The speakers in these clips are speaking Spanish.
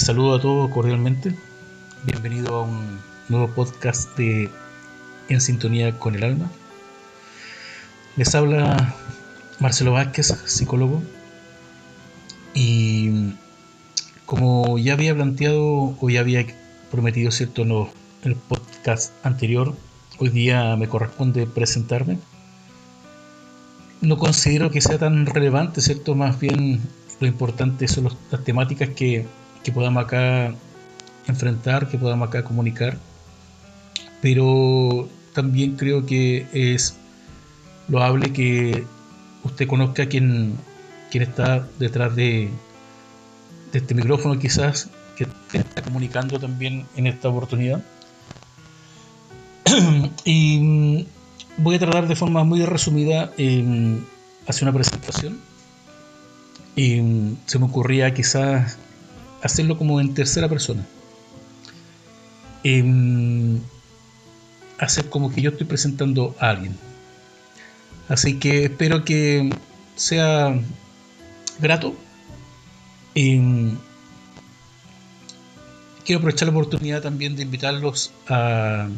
Saludo a todos cordialmente. Bienvenido a un nuevo podcast de En Sintonía con el Alma. Les habla Marcelo Vázquez, psicólogo. Y como ya había planteado o ya había prometido, ¿cierto?, en el podcast anterior, hoy día me corresponde presentarme. No considero que sea tan relevante, ¿cierto? Más bien lo importante son las temáticas que, podamos acá enfrentar, que podamos acá comunicar. Pero también creo que es loable que usted conozca quién, quién está detrás de, este micrófono quizás, que está comunicando también en esta oportunidad. y voy a tratar de forma muy resumida en hacer una presentación y mm, se me ocurría quizás hacerlo como en tercera persona. Mm, hacer como que yo estoy presentando a alguien. Así que espero que sea grato. Mm, quiero aprovechar la oportunidad también de invitarlos a,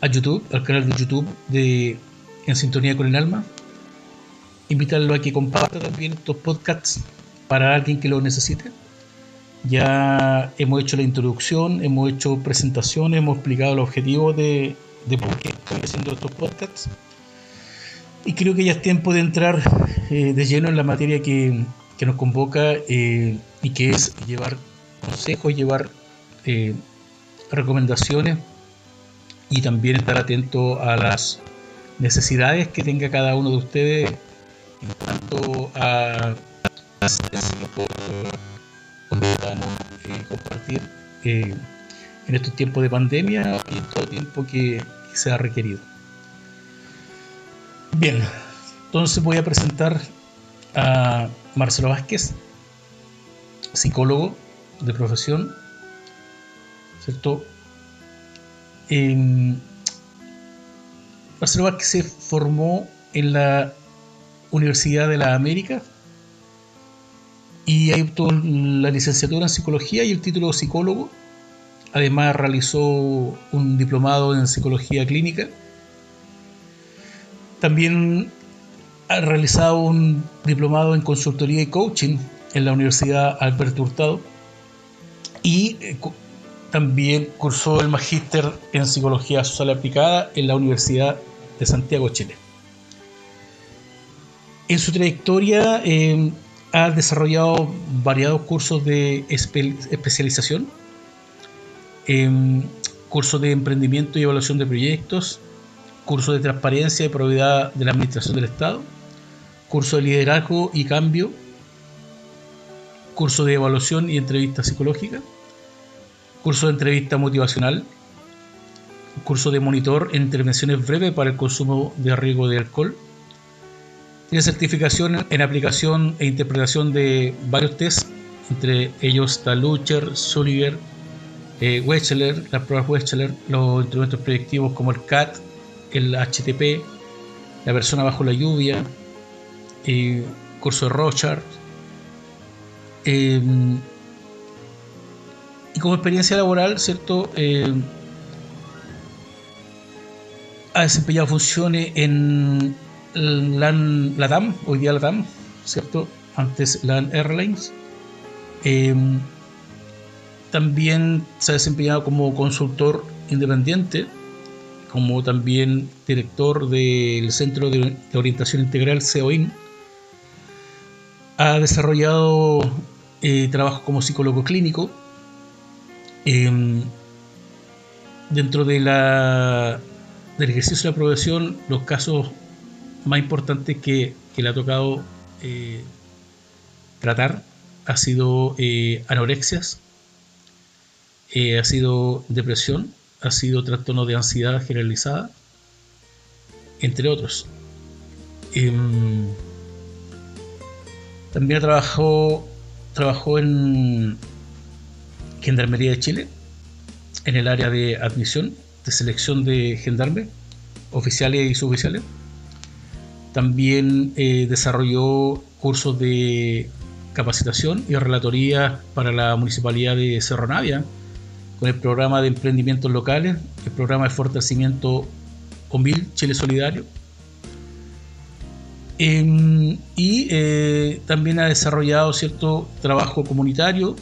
a YouTube, al canal de YouTube de En Sintonía con el Alma invitarlo a que comparta también estos podcasts para alguien que lo necesite. Ya hemos hecho la introducción, hemos hecho presentaciones, hemos explicado los objetivos de, de por qué estoy haciendo estos podcasts. Y creo que ya es tiempo de entrar eh, de lleno en la materia que, que nos convoca eh, y que es llevar consejos, llevar eh, recomendaciones y también estar atento a las necesidades que tenga cada uno de ustedes en cuanto a compartir eh, en estos tiempos de pandemia y todo tiempo que, se ha requerido. Bien, entonces voy a presentar a Marcelo Vázquez, psicólogo de profesión, ¿cierto? Marcelo Vázquez se formó en la Universidad de la América y ahí obtuvo la licenciatura en psicología y el título de psicólogo. Además realizó un diplomado en psicología clínica. También ha realizado un diplomado en consultoría y coaching en la Universidad Alberto Hurtado y eh, también cursó el magíster en psicología social aplicada en la Universidad de Santiago, Chile. En su trayectoria eh, ha desarrollado variados cursos de especialización, eh, cursos de emprendimiento y evaluación de proyectos, cursos de transparencia y probidad de la Administración del Estado, curso de liderazgo y cambio, curso de evaluación y entrevista psicológica, curso de entrevista motivacional, curso de monitor en intervenciones breves para el consumo de riesgo de alcohol, tiene certificación en aplicación e interpretación de varios tests, entre ellos está Lucher, Sulliger, eh, Wechsler, las pruebas Wechsler, los instrumentos predictivos como el CAT, el HTP, la persona bajo la lluvia, el curso de Rochard. Em, y como experiencia laboral, ¿cierto? Em, ha desempeñado funciones en LAN, LATAM, hoy día LATAM, ¿cierto? Antes LAN Airlines. Em, también se ha desempeñado como consultor independiente, como también director del Centro de, Orientación Integral CEOIN. Ha desarrollado eh, trabajo como psicólogo clínico. Em, dentro de la, del ejercicio de la profesión, los casos más importante que, le ha tocado eh, tratar ha sido eh, anorexias, eh, ha sido depresión, ha sido trastorno de ansiedad generalizada, entre otros. Em, también trabajó, trabajó en Gendarmería de Chile, en el área de admisión, de selección de gendarmes, oficiales y suboficiales también eh, desarrolló cursos de capacitación y relatoría para la Municipalidad de Cerro Navia, con el programa de emprendimientos locales, el programa de fortalecimiento OMIL Chile Solidario. Em, y eh, también ha desarrollado cierto trabajo comunitario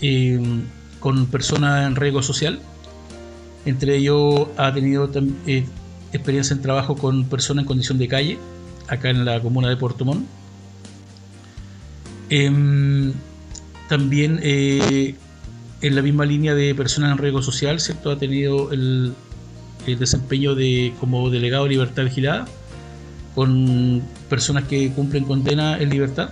em, con personas en riesgo social. Entre ellos ha tenido eh, experiencia en trabajo con personas en condición de calle, acá en la comuna de Puerto Montt. Em, también eh, en la misma línea de personas en riesgo social, ¿cierto? Ha tenido el, desempeño de como delegado de libertad vigilada con personas que cumplen condena en libertad.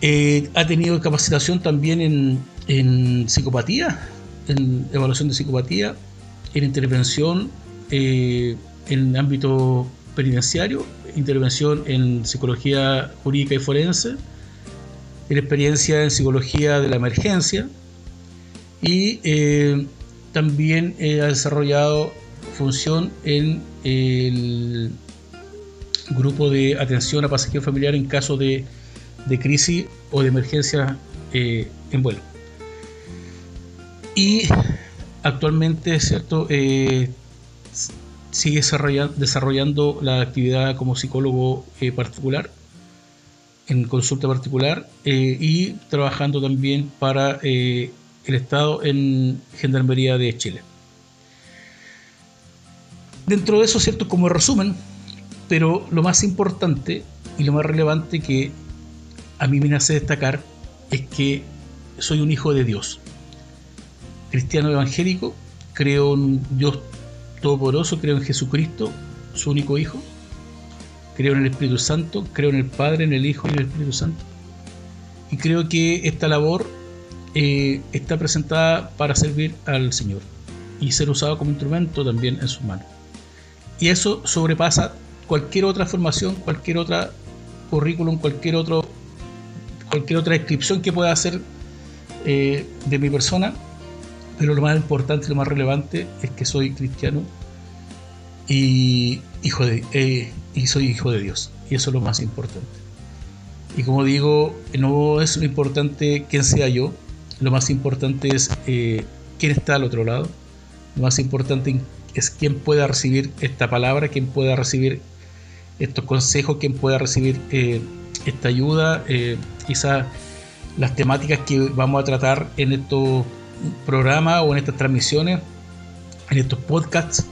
Eh, ha tenido capacitación también en, en, psicopatía, en evaluación de psicopatía, en intervención eh, en ámbito penitenciario, intervención en psicología jurídica y forense, en experiencia en psicología de la emergencia y eh, también ha desarrollado función en el grupo de atención a pasajeros familiares en caso de, crisis o de emergencia eh, en vuelo. Y actualmente, ¿cierto? Eh, sigue desarrollando la actividad como psicólogo eh, particular, en consulta particular, y trabajando también para el Estado en Gendarmería de Chile. Dentro de eso, ¿cierto? Como resumen, pero lo más importante y lo más relevante que a mí me nace destacar es que soy un hijo de Dios. Cristiano evangélico, creo en Dios Todopoderoso, creo en Jesucristo, su único Hijo. Creo en el Espíritu Santo, creo en el Padre, en el Hijo y en el Espíritu Santo. Y creo que esta labor eh, está presentada para servir al Señor y ser usado como instrumento también en sus manos. Y eso sobrepasa cualquier otra formación, cualquier otra currículum, cualquier otro cualquier otra descripción que pueda hacer eh, de mi persona, pero lo más importante, lo más relevante es que soy cristiano y hijo de eh, y soy hijo de Dios y eso es lo más importante. Y como digo, no es lo importante quién sea yo, lo más importante es eh, quién está al otro lado, lo más importante es quién pueda recibir esta palabra, quién pueda recibir estos consejos, quién pueda recibir eh, esta ayuda, quizás las temáticas que vamos a tratar en estos programas o en estas transmisiones, en estos podcasts,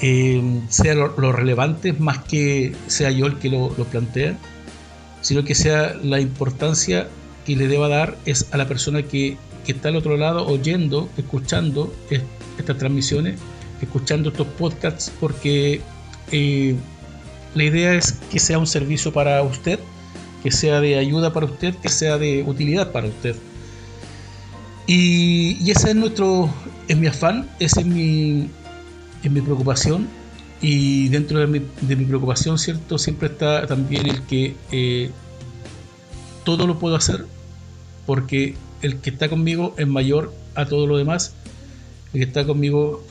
eh, sean lo, relevantes más que sea yo el que lo, lo plantea, sino que sea la importancia que le deba dar es a la persona que, que está al otro lado oyendo, escuchando estas transmisiones escuchando estos podcasts porque eh, la idea es que sea un servicio para usted, que sea de ayuda para usted, que sea de utilidad para usted. Y, y ese es nuestro, es mi afán, esa es mi, es mi preocupación. Y dentro de mi, de mi, preocupación, ¿cierto? Siempre está también el que eh, todo lo puedo hacer porque el que está conmigo es mayor a todo lo demás. El que está conmigo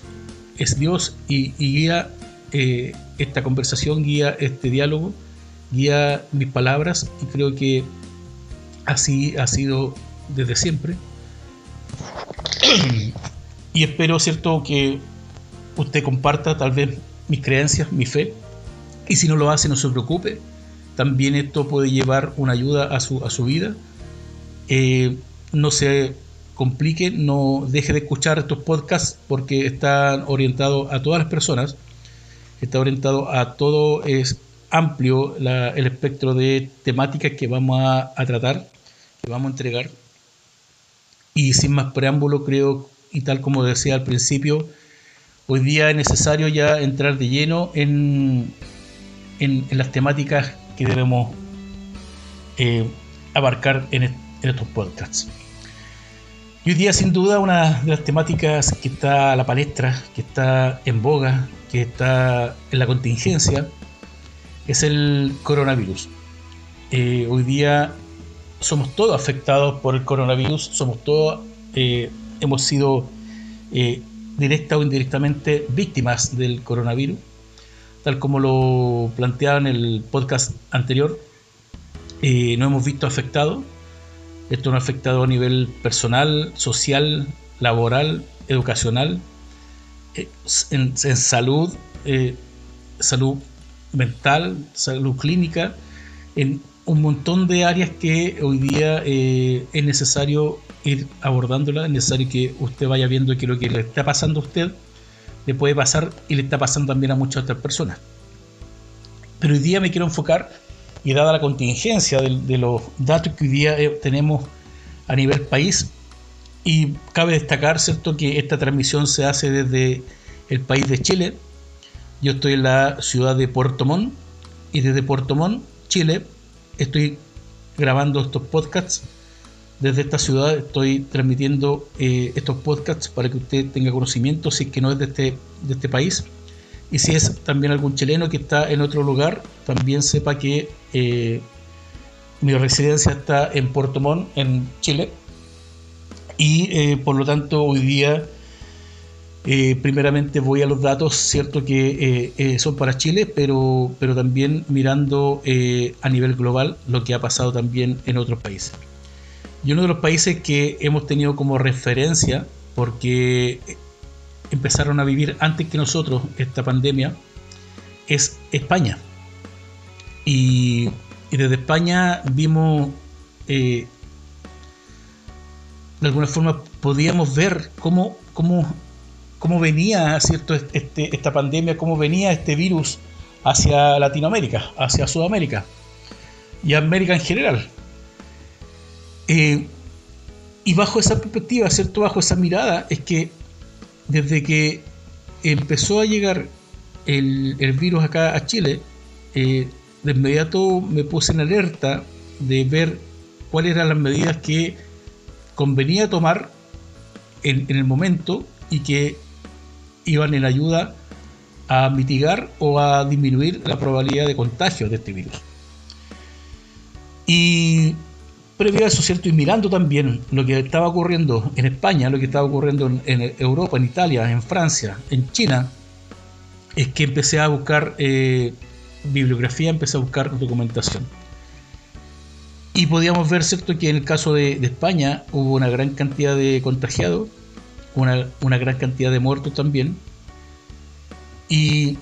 es Dios y, guía eh, esta conversación, guía este diálogo, guía mis palabras y creo que así ha sido desde siempre. Y espero, ¿cierto?, que usted comparta tal vez mis creencias, mi fe, y si no lo hace, no se preocupe. También esto puede llevar una ayuda a su, a su vida. Eh, no se complique, no deje de escuchar estos podcasts porque están orientados a todas las personas, está orientado a todo, es amplio el espectro de temáticas que vamos a, tratar, que vamos a entregar. Y sin más preámbulo, creo, y tal como decía al principio, hoy día es necesario ya entrar de lleno en, en, las temáticas que debemos eh, abarcar en estos podcasts. Y hoy día, sin duda, una de las temáticas que está a la palestra, que está en boga, que está en la contingencia, es el coronavirus. Eh, hoy día somos todos afectados por el coronavirus, somos todos, eh, hemos sido eh, directa o indirectamente víctimas del coronavirus, tal como lo planteaba en el podcast anterior. eh, nos hemos visto afectados. Esto nos ha afectado a nivel personal, social, laboral, educacional, eh, en, salud, eh, salud mental, salud clínica, en un montón de áreas que hoy día es necesario ir abordándola, es necesario que usted vaya viendo que lo que le está pasando a usted le puede pasar y le está pasando también a muchas otras personas. Pero hoy día me quiero enfocar y dada la contingencia de, los datos que hoy día eh, tenemos a nivel país, y cabe destacar, ¿cierto?, que esta transmisión se hace desde el país de Chile. Yo estoy en la ciudad de Puerto Montt y desde Puerto Montt, Chile, estoy grabando estos podcasts. Desde esta ciudad estoy transmitiendo eh, estos podcasts para que usted tenga conocimiento, si es que no es de este, de este país. Y si es también algún chileno que está en otro lugar, también sepa que eh, mi residencia está en Puerto Montt, en Chile. Y eh, por lo tanto hoy día eh, primeramente voy a los datos, cierto que son para Chile, pero, pero también mirando a nivel global lo que ha pasado también en otros países. Y uno de los países que hemos tenido como referencia, porque empezaron a vivir antes que nosotros esta pandemia es España. Y, desde España vimos, eh, de alguna forma podíamos ver cómo, cómo, cómo venía ¿cierto? Este, esta pandemia, cómo venía este virus hacia Latinoamérica, hacia Sudamérica y América en general. Eh, y bajo esa perspectiva, ¿cierto? Bajo esa mirada, es que desde que empezó a llegar el, virus acá a Chile, eh, de inmediato me puse en alerta de ver cuáles eran las medidas que convenía tomar en, el momento y que iban en ayuda a mitigar o a disminuir la probabilidad de contagio de este virus. Y previo a eso, ¿cierto? Y mirando también lo que estaba ocurriendo en España, lo que estaba ocurriendo en, Europa, en Italia, en Francia, en China, es que empecé a buscar eh, bibliografía, empecé a buscar documentación. Y podíamos ver, ¿cierto?, que en el caso de, España hubo una gran cantidad de contagiados, una, una gran cantidad de muertos también. Y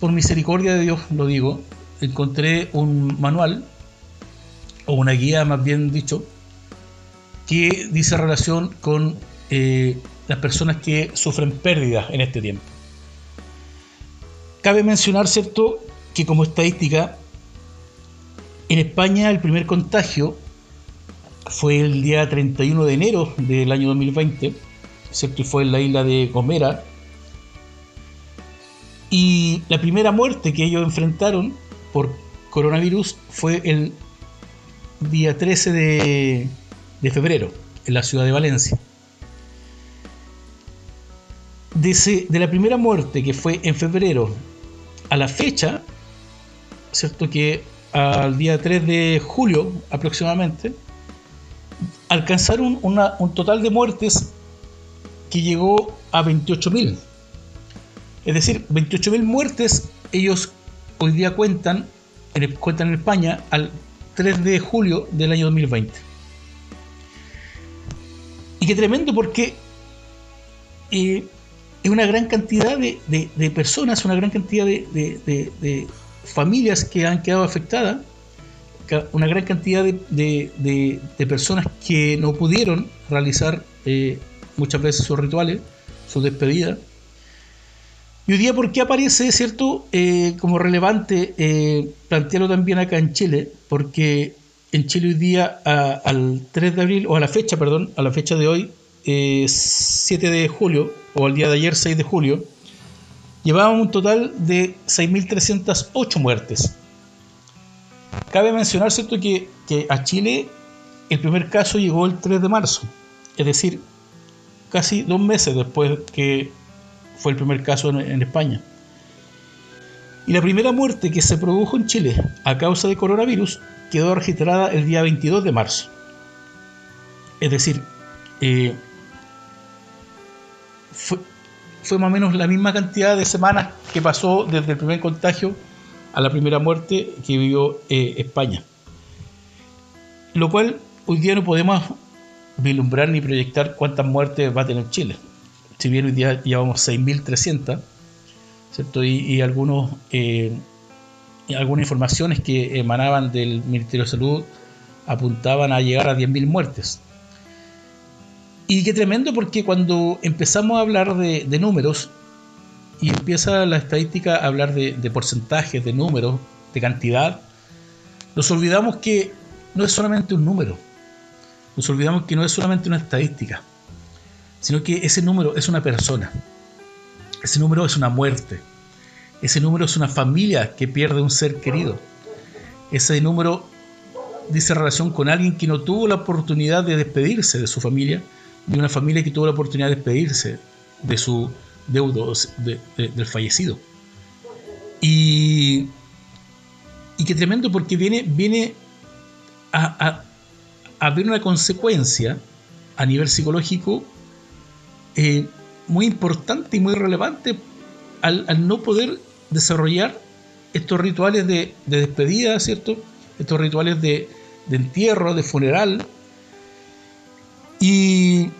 por misericordia de Dios, lo digo, encontré un manual o una guía más bien dicho, que dice relación con eh, las personas que sufren pérdidas en este tiempo. Cabe mencionar, ¿cierto?, que como estadística, en España el primer contagio fue el día 31 de enero del año 2020, ¿cierto? Y fue en la isla de Gomera. Y la primera muerte que ellos enfrentaron por coronavirus fue el día 13 de, febrero en la ciudad de Valencia. De, de, la primera muerte que fue en febrero a la fecha, ¿cierto? Que al día 3 de julio aproximadamente, alcanzaron un total de muertes que llegó a 28.000. Es decir, 28.000 muertes ellos hoy día cuentan en, cuentan en España al 3 de julio del año 2020. Y qué tremendo porque eh, es una gran cantidad de, personas, una gran cantidad de, familias que han quedado afectadas, una gran cantidad de, personas que no pudieron realizar eh, muchas veces sus rituales, sus despedidas y hoy día, ¿por qué aparece, cierto, eh, como relevante eh, plantearlo también acá en Chile? Porque en Chile hoy día, al 3 de abril, o a la fecha, perdón, a la fecha de hoy, 7 eh, de julio, o al día de ayer, 6 de julio, llevábamos un total de 6.308 muertes. Cabe mencionar, ¿cierto?, que a Chile el primer caso llegó el 3 de marzo, es decir, casi dos meses después que fue el primer caso en, España. Y la primera muerte que se produjo en Chile a causa de coronavirus quedó registrada el día 22 de marzo. Es decir, eh, fue, más o menos la misma cantidad de semanas que pasó desde el primer contagio a la primera muerte que vivió eh, España. lo cual hoy día no podemos vislumbrar ni proyectar cuántas muertes va a tener Chile. Si bien hoy día llevamos 6.300, ¿cierto? Y, algunos, eh, algunas informaciones que emanaban del Ministerio de Salud apuntaban a llegar a 10.000 muertes. Y qué tremendo porque cuando empezamos a hablar de, números y empieza la estadística a hablar de, de porcentajes, de números, de cantidad, nos olvidamos que no es solamente un número, nos olvidamos que no es solamente una estadística, sino que ese número es una persona, ese número es una muerte, ese número es una familia que pierde un ser querido, ese número dice relación con alguien que no tuvo la oportunidad de despedirse de su familia, y una familia que tuvo la oportunidad de despedirse de su deudo, del fallecido. Y, y que tremendo porque viene, viene a, haber una consecuencia a nivel psicológico eh, muy importante y muy relevante al, no poder desarrollar estos rituales de, despedida, ¿cierto? Estos rituales de, entierro, de funeral. Y,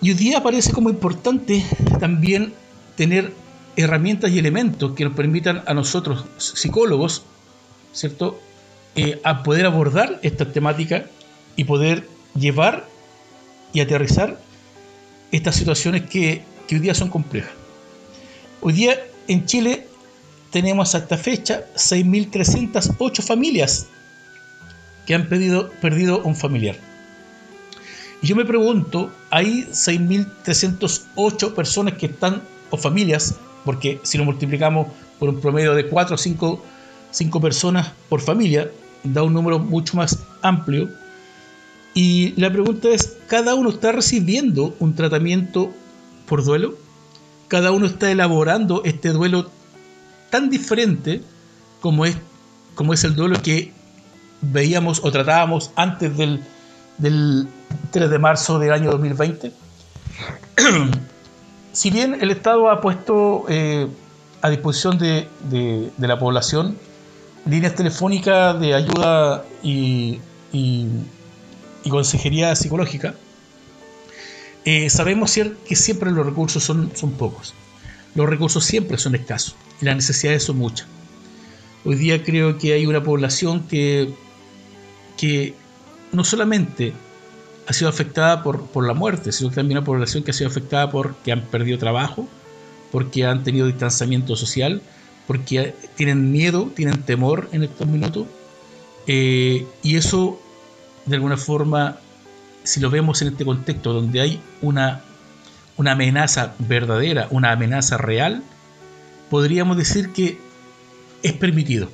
hoy día parece como importante también tener herramientas y elementos que nos permitan a nosotros, psicólogos, ¿cierto? Eh, a poder abordar esta temática y poder llevar y aterrizar estas situaciones que, hoy día son complejas. Hoy día en Chile tenemos hasta esta fecha 6.308 familias que han perdido, perdido un familiar. Y yo me pregunto, hay 6.308 personas que están, o familias, porque si lo multiplicamos por un promedio de 4 o 5, 5 personas por familia, da un número mucho más amplio. Y la pregunta es, ¿cada uno está recibiendo un tratamiento por duelo? ¿Cada uno está elaborando este duelo tan diferente como es, como es el duelo que veíamos o tratábamos antes del, del 3 de marzo del año 2020? si bien el Estado ha puesto eh, a disposición de la población líneas telefónicas de ayuda y, consejería psicológica, eh, sabemos que siempre los recursos son, son pocos. Los recursos siempre son escasos y las necesidades son muchas. Hoy día creo que hay una población que, que no solamente ha sido afectada por, por la muerte, sino también una población que ha sido afectada porque han perdido trabajo, porque han tenido distanciamiento social, porque tienen miedo, tienen temor en estos minutos. Eh, y eso, de alguna forma, si lo vemos en este contexto donde hay una, una amenaza verdadera, una amenaza real, podríamos decir que es permitido.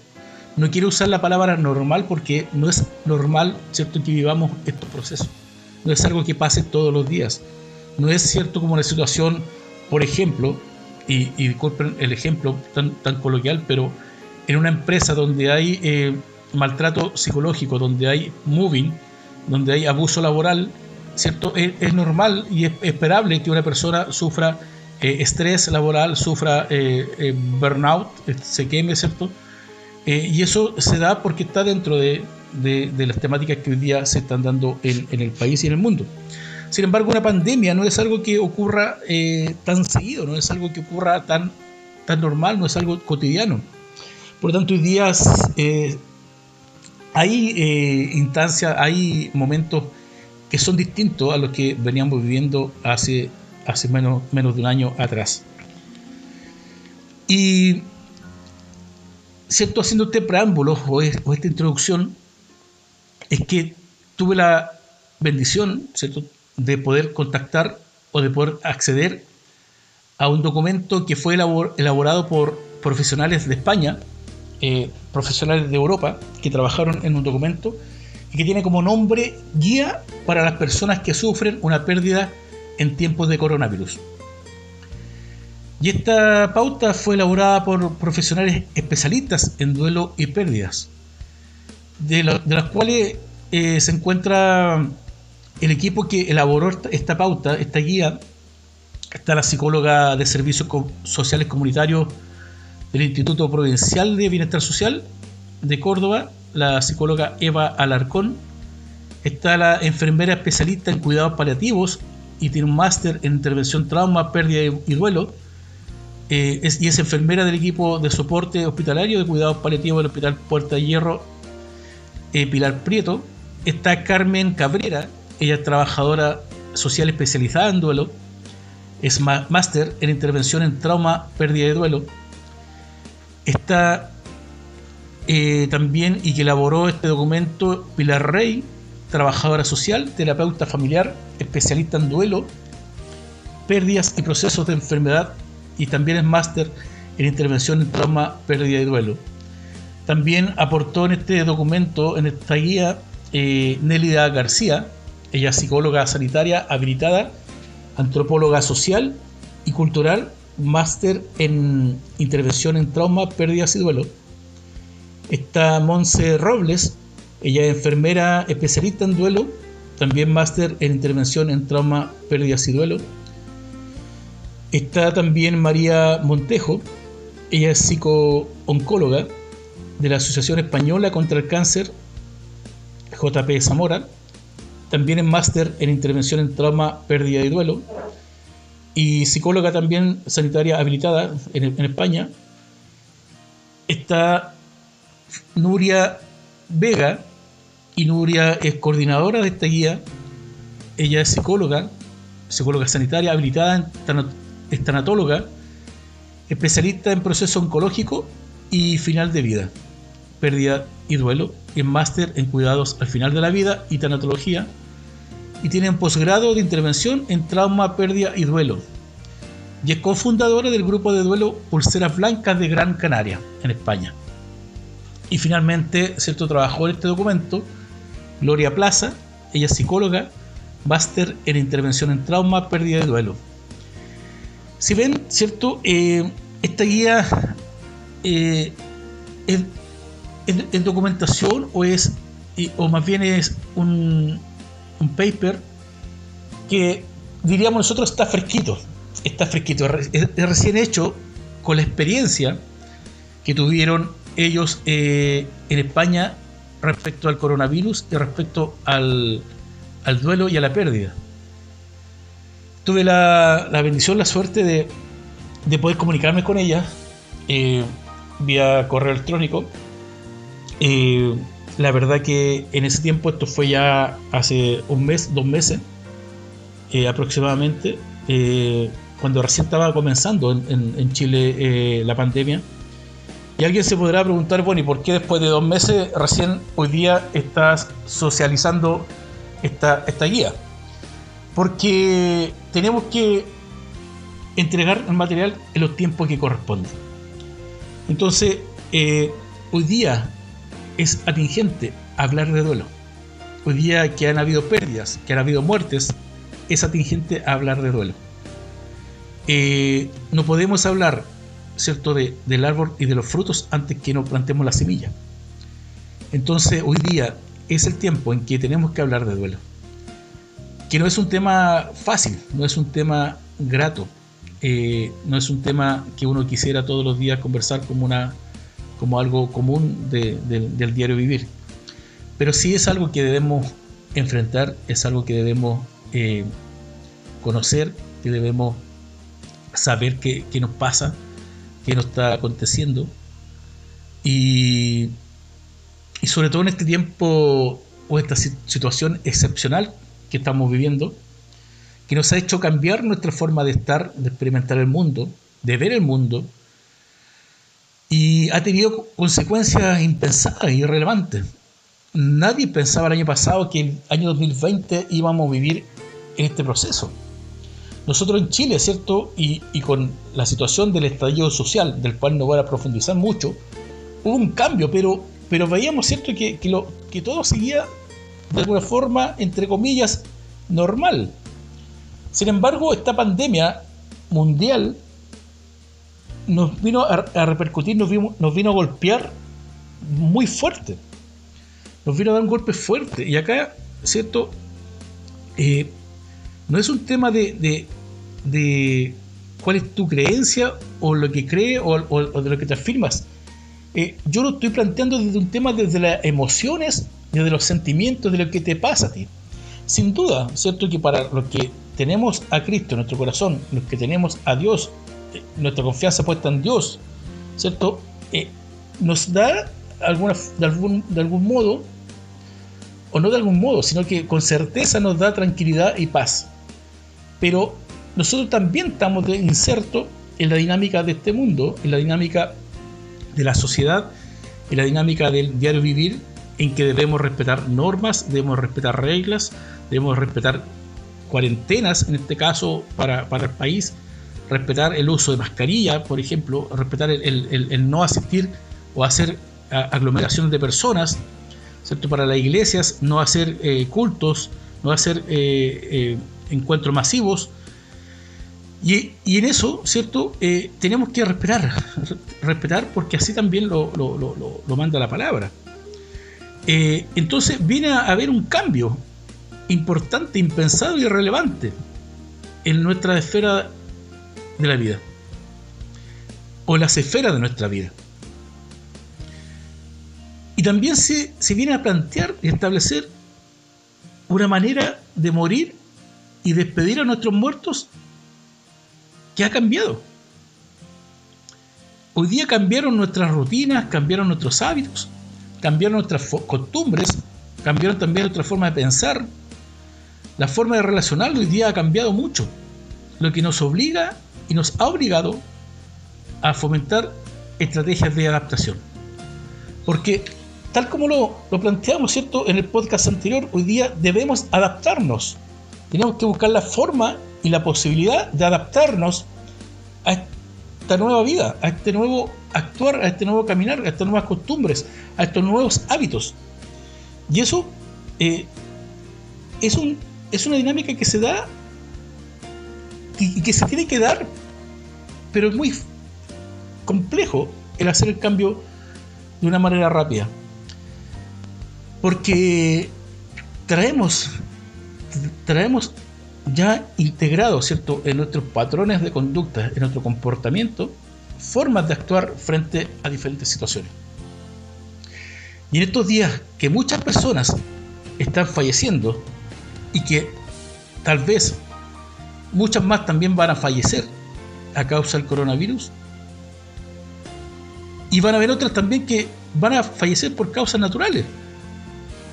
No quiero usar la palabra normal porque no es normal, ¿cierto?, que vivamos estos procesos. No es algo que pase todos los días. No es cierto como una situación, por ejemplo, y, disculpen el ejemplo tan, tan coloquial, pero en una empresa donde hay eh, maltrato psicológico, donde hay moving, donde hay abuso laboral, ¿cierto? Es, normal y es esperable que una persona sufra eh, estrés laboral, sufra eh, burnout, se queme, ¿cierto? y eso se da porque está dentro de, de, las temáticas que hoy día se están dando en, en el país y en el mundo. Sin embargo, una pandemia no es algo que ocurra eh, tan seguido, no es algo que ocurra tan, tan normal, no es algo cotidiano. Por lo tanto, hoy día eh, hay eh, instancias, hay momentos que son distintos a los que veníamos viviendo hace, hace menos, menos de un año atrás. Y cierto, haciendo este preámbulo o, esta introducción, es que tuve la bendición, ¿cierto? de poder contactar o de poder acceder a un documento que fue elaborado por profesionales de España, eh, profesionales de Europa, que trabajaron en un documento y que tiene como nombre Guía para las personas que sufren una pérdida en tiempos de coronavirus. Y esta pauta fue elaborada por profesionales especialistas en duelo y pérdidas, de, las cuales eh, se encuentra el equipo que elaboró esta, pauta, esta guía, está la psicóloga de Servicios Sociales Comunitarios del Instituto Provincial de Bienestar Social de Córdoba, la psicóloga Eva Alarcón, Está la enfermera especialista en cuidados paliativos y tiene un máster en intervención trauma, pérdida y duelo. Eh, y es enfermera del equipo de soporte hospitalario de cuidados paliativos del Hospital Puerta de Hierro eh, Pilar Prieto. Está Carmen Cabrera, ella es trabajadora social especializada en duelo. Es máster en intervención en trauma, pérdida y duelo. Está eh, también y que elaboró este documento Pilar Rey, trabajadora social, terapeuta familiar, especialista en duelo, pérdidas y procesos de enfermedad y también es máster en intervención en trauma, pérdida y duelo. También aportó en este documento, en esta guía, eh, Nélida García, ella psicóloga sanitaria habilitada, antropóloga social y cultural, máster en intervención en trauma, pérdidas y duelo. Está Monse Robles, ella es enfermera especialista en duelo, también máster en intervención en trauma, pérdidas y duelo. Está también María Montejo, ella es psico-oncóloga de la Asociación Española contra el Cáncer, JP Zamora. También es máster en intervención en trauma, pérdida y duelo. Y psicóloga también sanitaria habilitada en, España. Está Nuria Vega, y Nuria es coordinadora de esta guía. Ella es psicóloga, psicóloga sanitaria, habilitada en tanatóloga, especialista en proceso oncológico y final de vida, pérdida y duelo, es máster en cuidados al final de la vida y tanatología, y tiene un posgrado de intervención en trauma, pérdida y duelo. Y es cofundadora del grupo de duelo Pulseras Blancas de Gran Canaria, en España. Y finalmente, ¿cierto? Trabajó en este documento Gloria Plaza, ella es psicóloga, máster en intervención en trauma, pérdida de duelo. Si ven, ¿cierto? Eh, esta guía eh, es, documentación o es, o más bien es un, un paper que diríamos nosotros está fresquito, está fresquito, es, recién hecho con la experiencia que tuvieron ellos eh, en España respecto al coronavirus y respecto al, duelo y a la pérdida. Tuve la, bendición, la suerte de, poder comunicarme con ella eh, vía correo electrónico. Eh, la verdad que en ese tiempo, esto fue ya hace un mes, dos meses eh, aproximadamente, cuando recién estaba comenzando en Chile la pandemia y alguien se podrá preguntar, bueno, ¿y por qué después de dos meses recién hoy día estás socializando esta, esta guía? Porque tenemos que entregar el material en los tiempos que corresponden. Entonces, eh, hoy día es atingente hablar de duelo. Hoy día que han habido pérdidas, que han habido muertes, es atingente hablar de duelo. Eh, no podemos hablar ¿cierto?, de, del árbol y de los frutos antes que no plantemos la semilla. Entonces, hoy día es el tiempo en que tenemos que hablar de duelo. Que no es un tema fácil, no es un tema grato, eh, no es un tema que uno quisiera todos los días conversar como, una, como algo común del diario vivir. Pero sí es algo que debemos enfrentar, es algo que debemos eh, conocer, que debemos saber qué, qué nos pasa, qué nos está aconteciendo. Y, y sobre todo en este tiempo o esta situación excepcional que estamos viviendo, que nos ha hecho cambiar nuestra forma de estar, de experimentar el mundo, de ver el mundo, y ha tenido consecuencias impensadas y irrelevantes. Nadie pensaba el año pasado que el año 2020 íbamos a vivir en este proceso. Nosotros en Chile, ¿cierto? Y, con la situación del estallido social, del cual no voy a profundizar mucho, hubo un cambio, pero, pero veíamos, ¿cierto? Que, que todo seguía de alguna forma, entre comillas, normal. Sin embargo, esta pandemia mundial nos vino a, repercutir, nos vino, nos vino a golpear muy fuerte. Nos vino a dar un golpe fuerte. Y acá, ¿cierto? Eh, no es un tema de, de, cuál es tu creencia o lo que crees o, de lo que te afirmas. Eh, yo lo estoy planteando desde un tema desde las emociones desde los sentimientos de lo que te pasa a ti. Sin duda, ¿cierto? Que para los que tenemos a Cristo en nuestro corazón, los que tenemos a Dios, nuestra confianza puesta en Dios, ¿cierto? Eh, nos da alguna, de, algún, de algún modo, o no de algún modo, sino que con certeza nos da tranquilidad y paz. Pero nosotros también estamos de inserto en la dinámica de este mundo, en la dinámica de la sociedad, en la dinámica del diario vivir, en que debemos respetar normas, debemos respetar reglas, debemos respetar cuarentenas, en este caso para, el país, respetar el uso de mascarilla, por ejemplo, respetar el, no asistir o hacer aglomeraciones de personas, ¿cierto? Para las iglesias, no hacer eh, cultos, no hacer eh, eh, encuentros masivos, y, en eso, ¿cierto? Tenemos que respetar, respetar porque así también lo, manda la palabra. Entonces viene a haber un cambio importante, impensado y relevante en nuestra esfera de la vida. O las esferas de nuestra vida. Y también se, se viene a plantear y establecer una manera de morir y despedir a nuestros muertos ¿Qué ha cambiado? Hoy día cambiaron nuestras rutinas, cambiaron nuestros hábitos, cambiaron nuestras costumbres, cambiaron también nuestra forma de pensar. La forma de relacionar hoy día ha cambiado mucho, lo que nos obliga y nos ha obligado a fomentar estrategias de adaptación. Porque tal como lo, lo planteamos ¿cierto? en el podcast anterior, hoy día debemos adaptarnos. Tenemos que buscar la forma y la posibilidad de adaptarnos a esta nueva vida, a este nuevo actuar, a este nuevo caminar, a estas nuevas costumbres, a estos nuevos hábitos. Y eso eh, es, un, es una dinámica que se da y, que se tiene que dar, pero es muy complejo el hacer el cambio de una manera rápida. Porque traemos, traemos ya integrado ¿cierto? en nuestros patrones de conducta, en nuestro comportamiento, formas de actuar frente a diferentes situaciones. Y en estos días que muchas personas están falleciendo y que tal vez muchas más también van a fallecer a causa del coronavirus, y van a haber otras también que van a fallecer por causas naturales.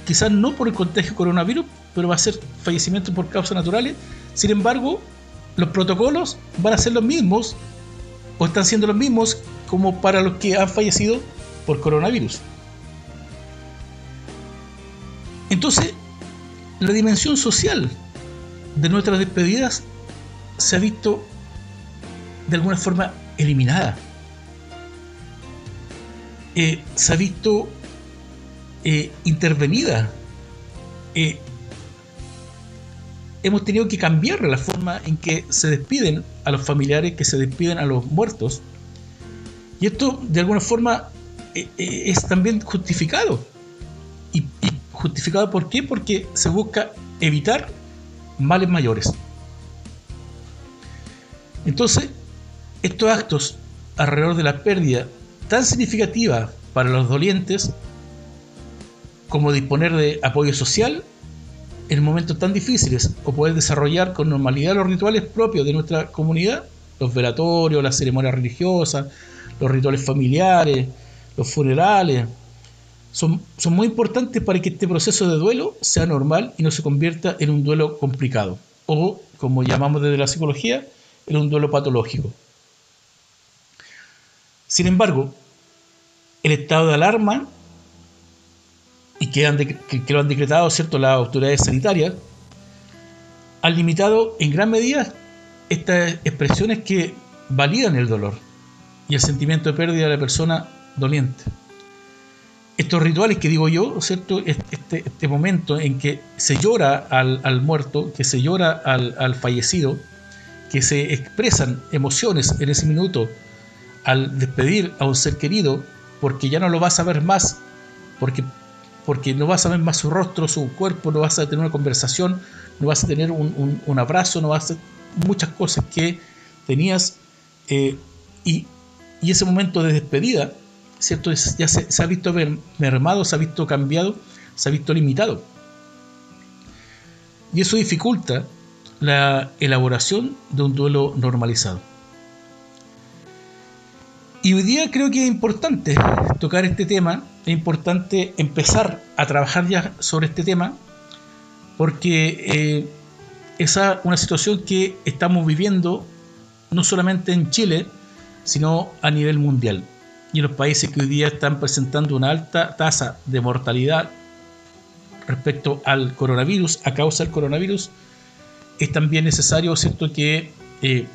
Quizás no por el contagio coronavirus, pero va a ser fallecimiento por causas naturales. Sin embargo, los protocolos van a ser los mismos o están siendo los mismos como para los que han fallecido por coronavirus. Entonces, la dimensión social de nuestras despedidas se ha visto de alguna forma eliminada. Eh, se ha visto eh, intervenida eh, hemos tenido que cambiar la forma en que se despiden a los familiares, que se despiden a los muertos. Y esto, de alguna forma, es también justificado. Y, justificado por qué? Porque se busca evitar males mayores. Entonces, estos actos alrededor de la pérdida tan significativa para los dolientes como disponer de apoyo social en momentos tan difíciles o poder desarrollar con normalidad los rituales propios de nuestra comunidad, los velatorios, las ceremonias religiosas, los rituales familiares, los funerales, son, son muy importantes para que este proceso de duelo sea normal y no se convierta en un duelo complicado o, como llamamos desde la psicología, en un duelo patológico. Sin embargo, el estado de alarma y que, lo han decretado ¿cierto? las autoridades sanitarias, han limitado en gran medida estas expresiones que validan el dolor y el sentimiento de pérdida de la persona doliente. Estos rituales que digo yo, ¿cierto? Este, este momento en que se llora al, muerto, que se llora al, fallecido, que se expresan emociones en ese minuto al despedir a un ser querido, porque ya no lo vas a ver más, porque porque no vas a ver más su rostro, su cuerpo, no vas a tener una conversación, no vas a tener un, abrazo, no vas a muchas cosas que tenías eh, y, y, ese momento de despedida, ¿cierto? ya se, ha visto mermado, se ha visto cambiado, se ha visto limitado. Y eso dificulta la elaboración de un duelo normalizado. Y hoy día creo que es importante tocar este tema, es importante empezar a trabajar ya sobre este tema, porque eh, es una situación que estamos viviendo no solamente en Chile, sino a nivel mundial. Y en los países que hoy día están presentando una alta tasa de mortalidad respecto al coronavirus, a causa del coronavirus, es también necesario ¿cierto? que eh,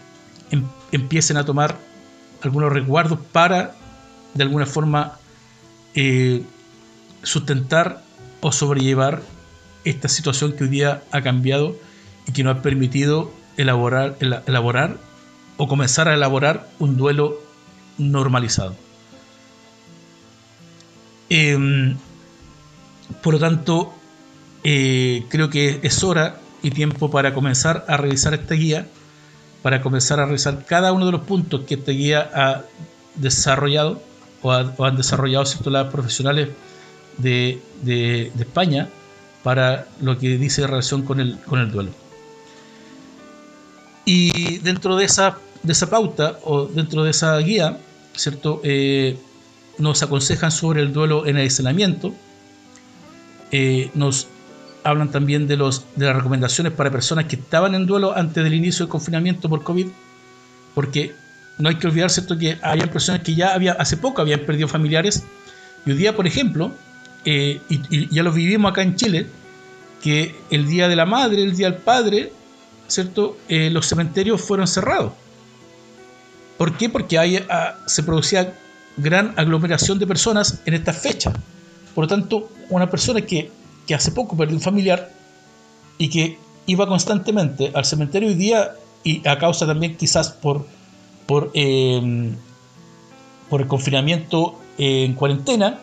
em, empiecen a tomar algunos resguardos para, de alguna forma, eh, sustentar o sobrellevar esta situación que hoy día ha cambiado y que nos ha permitido elaborar, elaborar o comenzar a elaborar un duelo normalizado. Em, por lo tanto, eh, creo que es hora y tiempo para comenzar a revisar esta guía, para comenzar a revisar cada uno de los puntos que esta guía ha desarrollado o, han desarrollado ¿cierto? las profesionales de, de, España para lo que dice en relación con el, con el duelo. Y dentro de esa, de esa pauta o dentro de esa guía, ¿cierto? Eh, nos aconsejan sobre el duelo en aislamiento, eh, nos hablan también de, los, de las recomendaciones para personas que estaban en duelo antes del inicio del confinamiento por COVID, porque no hay que olvidar ¿cierto? que había personas que ya había, hace poco habían perdido familiares, y hoy día, por ejemplo, eh, y, ya lo vivimos acá en Chile, que el día de la madre, el día del padre, ¿cierto? Eh, los cementerios fueron cerrados. ¿Por qué? Porque hay, ah, se producía gran aglomeración de personas en esta fecha. Por lo tanto, una persona que, hace poco perdió un familiar y que iba constantemente al cementerio hoy día y a causa también quizás por, por, em, por el confinamiento en cuarentena,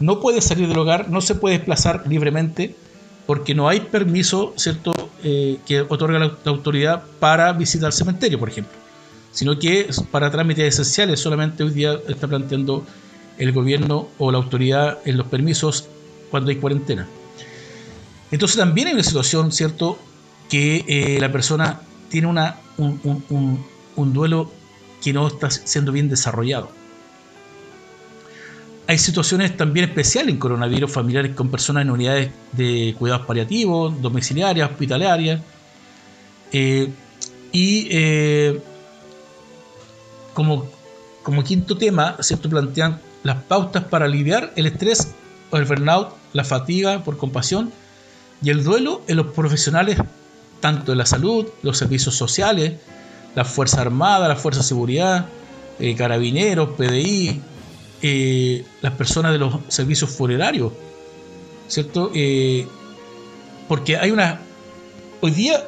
no puede salir del hogar, no se puede desplazar libremente porque no hay permiso, ¿cierto?, eh, que otorga la, autoridad para visitar el cementerio, por ejemplo, sino que para trámites esenciales solamente hoy día está planteando el gobierno o la autoridad en los permisos cuando hay cuarentena. Entonces también hay una situación, ¿cierto?, que eh, la persona tiene un, duelo que no está siendo bien desarrollado. Hay situaciones también especiales en coronavirus familiares con personas en unidades de cuidados paliativos, domiciliarias, hospitalarias. Eh, y eh, como, como quinto tema, ¿cierto? plantean las pautas para aliviar el estrés o el burnout, la fatiga por compasión y el duelo en los profesionales tanto de la salud, los servicios sociales, la Fuerza Armada, la Fuerza de Seguridad, eh, carabineros, PDI, eh, las personas de los servicios funerarios, ¿cierto? Eh, porque hay una... Hoy día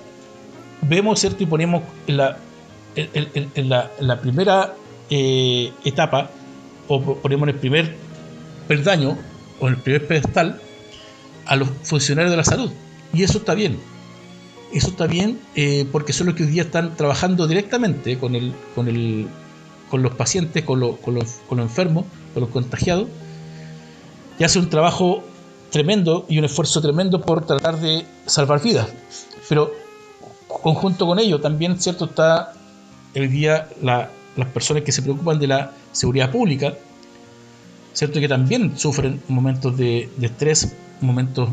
vemos, ¿cierto? Y ponemos en la, la, primera etapa, o ponemos en el primer peldaño, o en el primer pedestal, a los funcionarios de la salud. Y eso está bien. Eso está bien porque son los que hoy día están trabajando directamente con el, con el, con los pacientes, con, con, los, con enfermos, con los contagiados, y hace un trabajo tremendo y un esfuerzo tremendo por tratar de salvar vidas. Pero conjunto con ello también, ¿cierto? Está el día las personas que se preocupan de la seguridad pública, ¿cierto? Que también sufren momentos de, estrés, momentos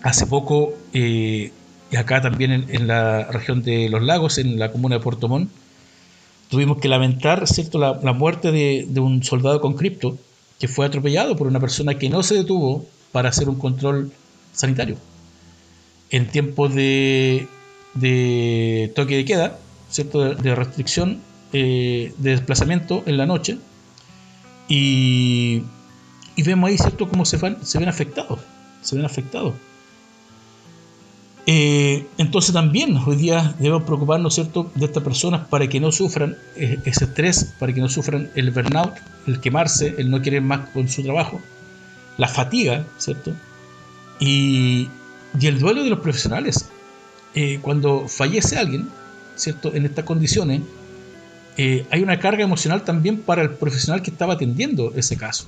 hace poco, eh, acá también en, la región de los lagos, en la comuna de Puerto Montt, tuvimos que lamentar ¿cierto? La, muerte de, un soldado con cripto que fue atropellado por una persona que no se detuvo para hacer un control sanitario. En tiempos de, de toque de queda, ¿cierto? de, restricción eh, de desplazamiento en la noche, y, y vemos ahí ¿cierto? cómo se, se ven afectados. Se ven afectados. Eh, entonces también hoy día debemos preocuparnos ¿cierto? de estas personas para que no sufran eh, ese estrés, para que no sufran el burnout, el quemarse, el no querer más con su trabajo, la fatiga, ¿cierto? Y, el duelo de los profesionales. Eh, cuando fallece alguien, ¿cierto? En estas condiciones, hay una carga emocional también para el profesional que estaba atendiendo ese caso.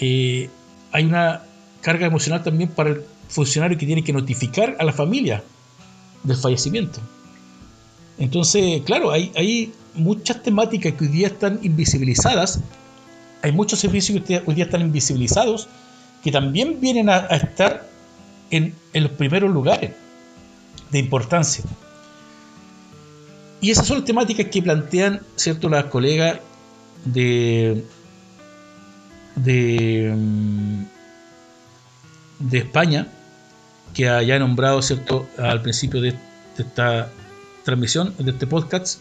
hay una carga emocional también para el funcionario que tiene que notificar a la familia del fallecimiento. Entonces, claro, hay, hay muchas temáticas que hoy día están invisibilizadas, hay muchos servicios que hoy día están invisibilizados, que también vienen a, estar en, en, los primeros lugares de importancia. Y esas son las temáticas que plantean, ¿cierto?, las colegas de, de, mm, España, que haya nombrado, ¿cierto?, al principio de, esta transmisión, de este podcast,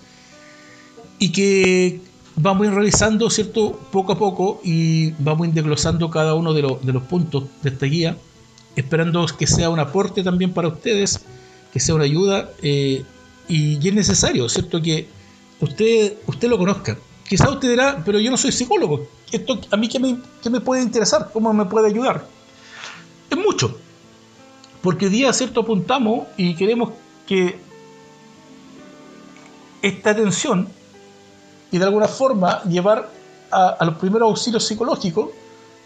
y que vamos a ir revisando, ¿cierto?, poco a poco y vamos a ir desglosando cada uno de, de los puntos de esta guía, esperando que sea un aporte también para ustedes, que sea una ayuda, eh, y, es necesario, ¿cierto?, que usted, usted lo conozca. Quizá usted dirá, pero yo no soy psicólogo. Esto, ¿A mí qué me, qué me puede interesar? ¿Cómo me puede ayudar? Es mucho. Porque hoy día, ¿cierto?, apuntamos y queremos que esta atención y de alguna forma llevar a, los primeros auxilios psicológicos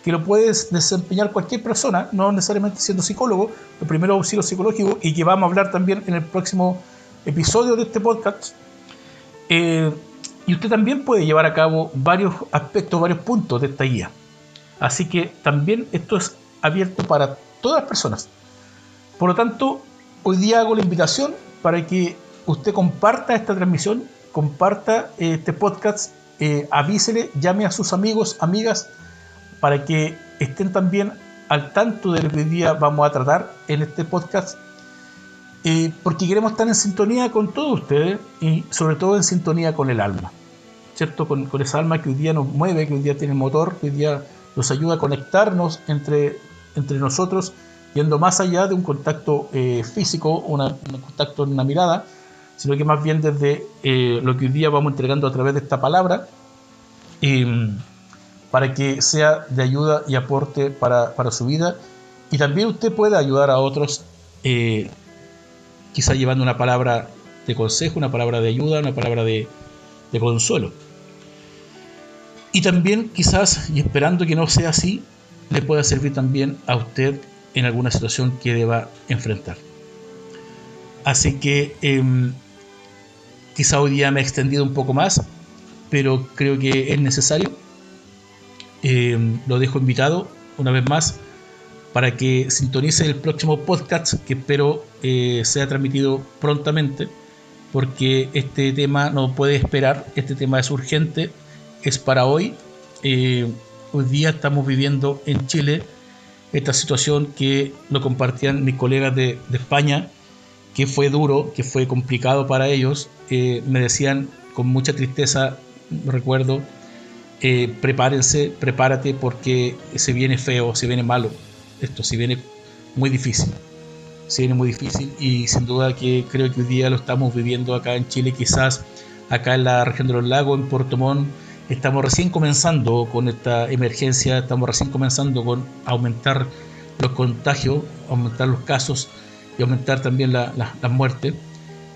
que lo puede desempeñar cualquier persona, no necesariamente siendo psicólogo, los primeros auxilios psicológicos y que vamos a hablar también en el próximo episodio de este podcast. Eh, y usted también puede llevar a cabo varios aspectos, varios puntos de esta guía. Así que también esto es abierto para todas las personas. Por lo tanto, hoy día hago la invitación para que usted comparta esta transmisión, comparta eh, este podcast, eh, avísele, llame a sus amigos, amigas, para que estén también al tanto de lo que hoy día vamos a tratar en este podcast, eh, porque queremos estar en sintonía con todos ustedes y sobre todo en sintonía con el alma, ¿cierto? Con, con esa alma que hoy día nos mueve, que hoy día tiene motor, que hoy día nos ayuda a conectarnos entre, entre nosotros yendo más allá de un contacto eh, físico, un contacto en una mirada, sino que más bien desde eh, lo que hoy día vamos entregando a través de esta palabra, para que sea de ayuda y aporte para, su vida. Y también usted pueda ayudar a otros, eh, quizá llevando una palabra de consejo, una palabra de ayuda, una palabra de, consuelo. Y también quizás, y esperando que no sea así, le pueda servir también a usted en alguna situación que deba enfrentar. Así que em, quizá hoy día me he extendido un poco más, pero creo que es necesario. Em, lo dejo invitado una vez más para que sintonice el próximo podcast que espero eh, sea transmitido prontamente, porque este tema no puede esperar, este tema es urgente, es para hoy. Eh, hoy día estamos viviendo en Chile esta situación que lo compartían mis colegas de, España, que fue duro, que fue complicado para ellos. Eh, me decían con mucha tristeza, recuerdo, prepárense, prepárate porque se viene feo, se viene malo, esto se viene muy difícil, se viene muy difícil y sin duda que creo que hoy día lo estamos viviendo acá en Chile, quizás acá en la región de los lagos, en Puerto Montt, Estamos recién comenzando con esta emergencia, estamos recién comenzando con aumentar los contagios, aumentar los casos y aumentar también la, muerte.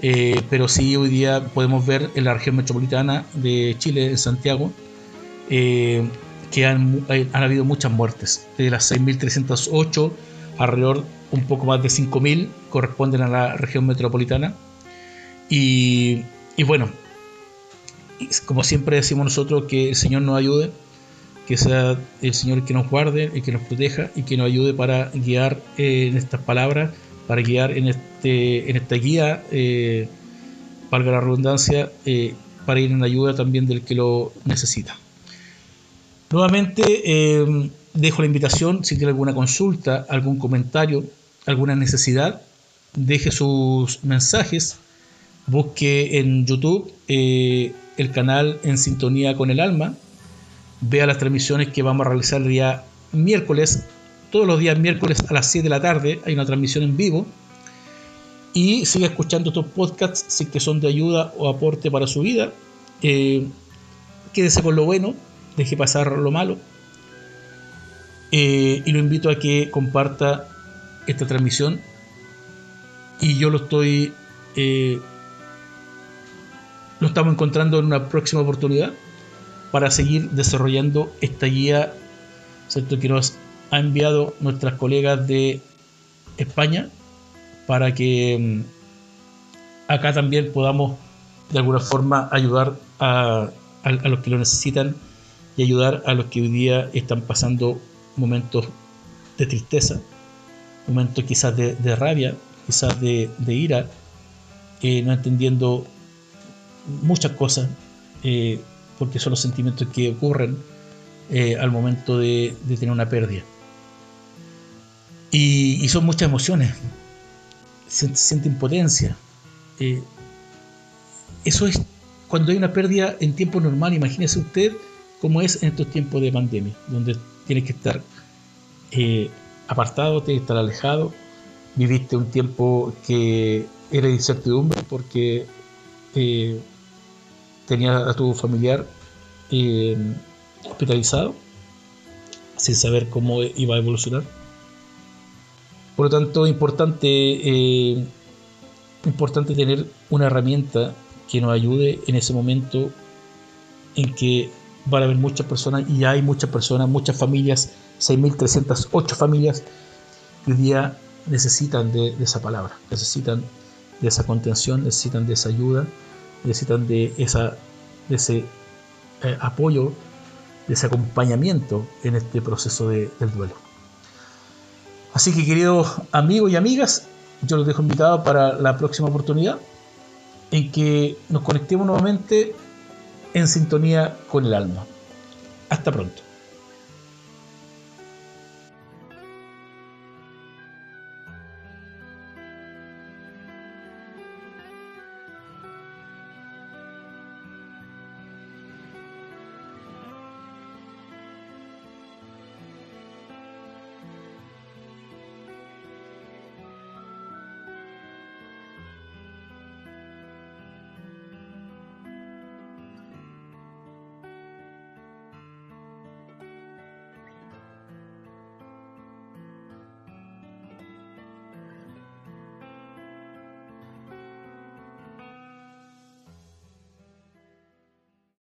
Eh, pero sí hoy día podemos ver en la región metropolitana de Chile, en Santiago, eh, que han, han, habido muchas muertes. De las 6.308, alrededor un poco más de 5.000 corresponden a la región metropolitana. Y, y bueno, como siempre decimos nosotros, que el Señor nos ayude, que sea el Señor el que nos guarde, y que nos proteja y que nos ayude para guiar eh, en estas palabras, para guiar en, este, en esta guía, eh, valga la redundancia, eh, para ir en ayuda también del que lo necesita. Nuevamente eh, dejo la invitación, si tiene alguna consulta, algún comentario, alguna necesidad, deje sus mensajes, busque en YouTube el canal En Sintonía con el Alma, vea las transmisiones que vamos a realizar el día miércoles, todos los días miércoles a las 7 de la tarde hay una transmisión en vivo y siga escuchando estos podcasts si que son de ayuda o aporte para su vida. Eh, quédese con lo bueno, deje pasar lo malo. Eh, y lo invito a que comparta esta transmisión. Y yo lo estoy eh, nos estamos encontrando en una próxima oportunidad para seguir desarrollando esta guía ¿cierto? que nos ha enviado nuestras colegas de España para que mm, acá también podamos de alguna forma ayudar a, los que lo necesitan y ayudar a los que hoy día están pasando momentos de tristeza, momentos quizás de, rabia, quizás de, ira, eh, no entendiendo muchas cosas, eh, porque son los sentimientos que ocurren eh, al momento de, tener una pérdida. Y, son muchas emociones, se siente impotencia. Eso es cuando hay una pérdida en tiempo normal, imagínese usted cómo es en estos tiempos de pandemia, donde tiene que estar apartado, tiene que estar alejado, viviste un tiempo que era incertidumbre porque tenías a tu familiar eh, hospitalizado sin saber cómo iba a evolucionar. Por lo tanto, importante, eh, importante tener una herramienta que nos ayude en ese momento en que van a haber muchas personas y hay muchas personas, muchas familias, 6.308 familias que hoy día necesitan de, esa palabra, necesitan de esa contención, necesitan de esa ayuda, necesitan de, esa, de ese eh, apoyo, de ese acompañamiento en este proceso de, del duelo. Así que queridos amigos y amigas, yo los dejo invitados para la próxima oportunidad en que nos conectemos nuevamente en sintonía con el alma. Hasta pronto.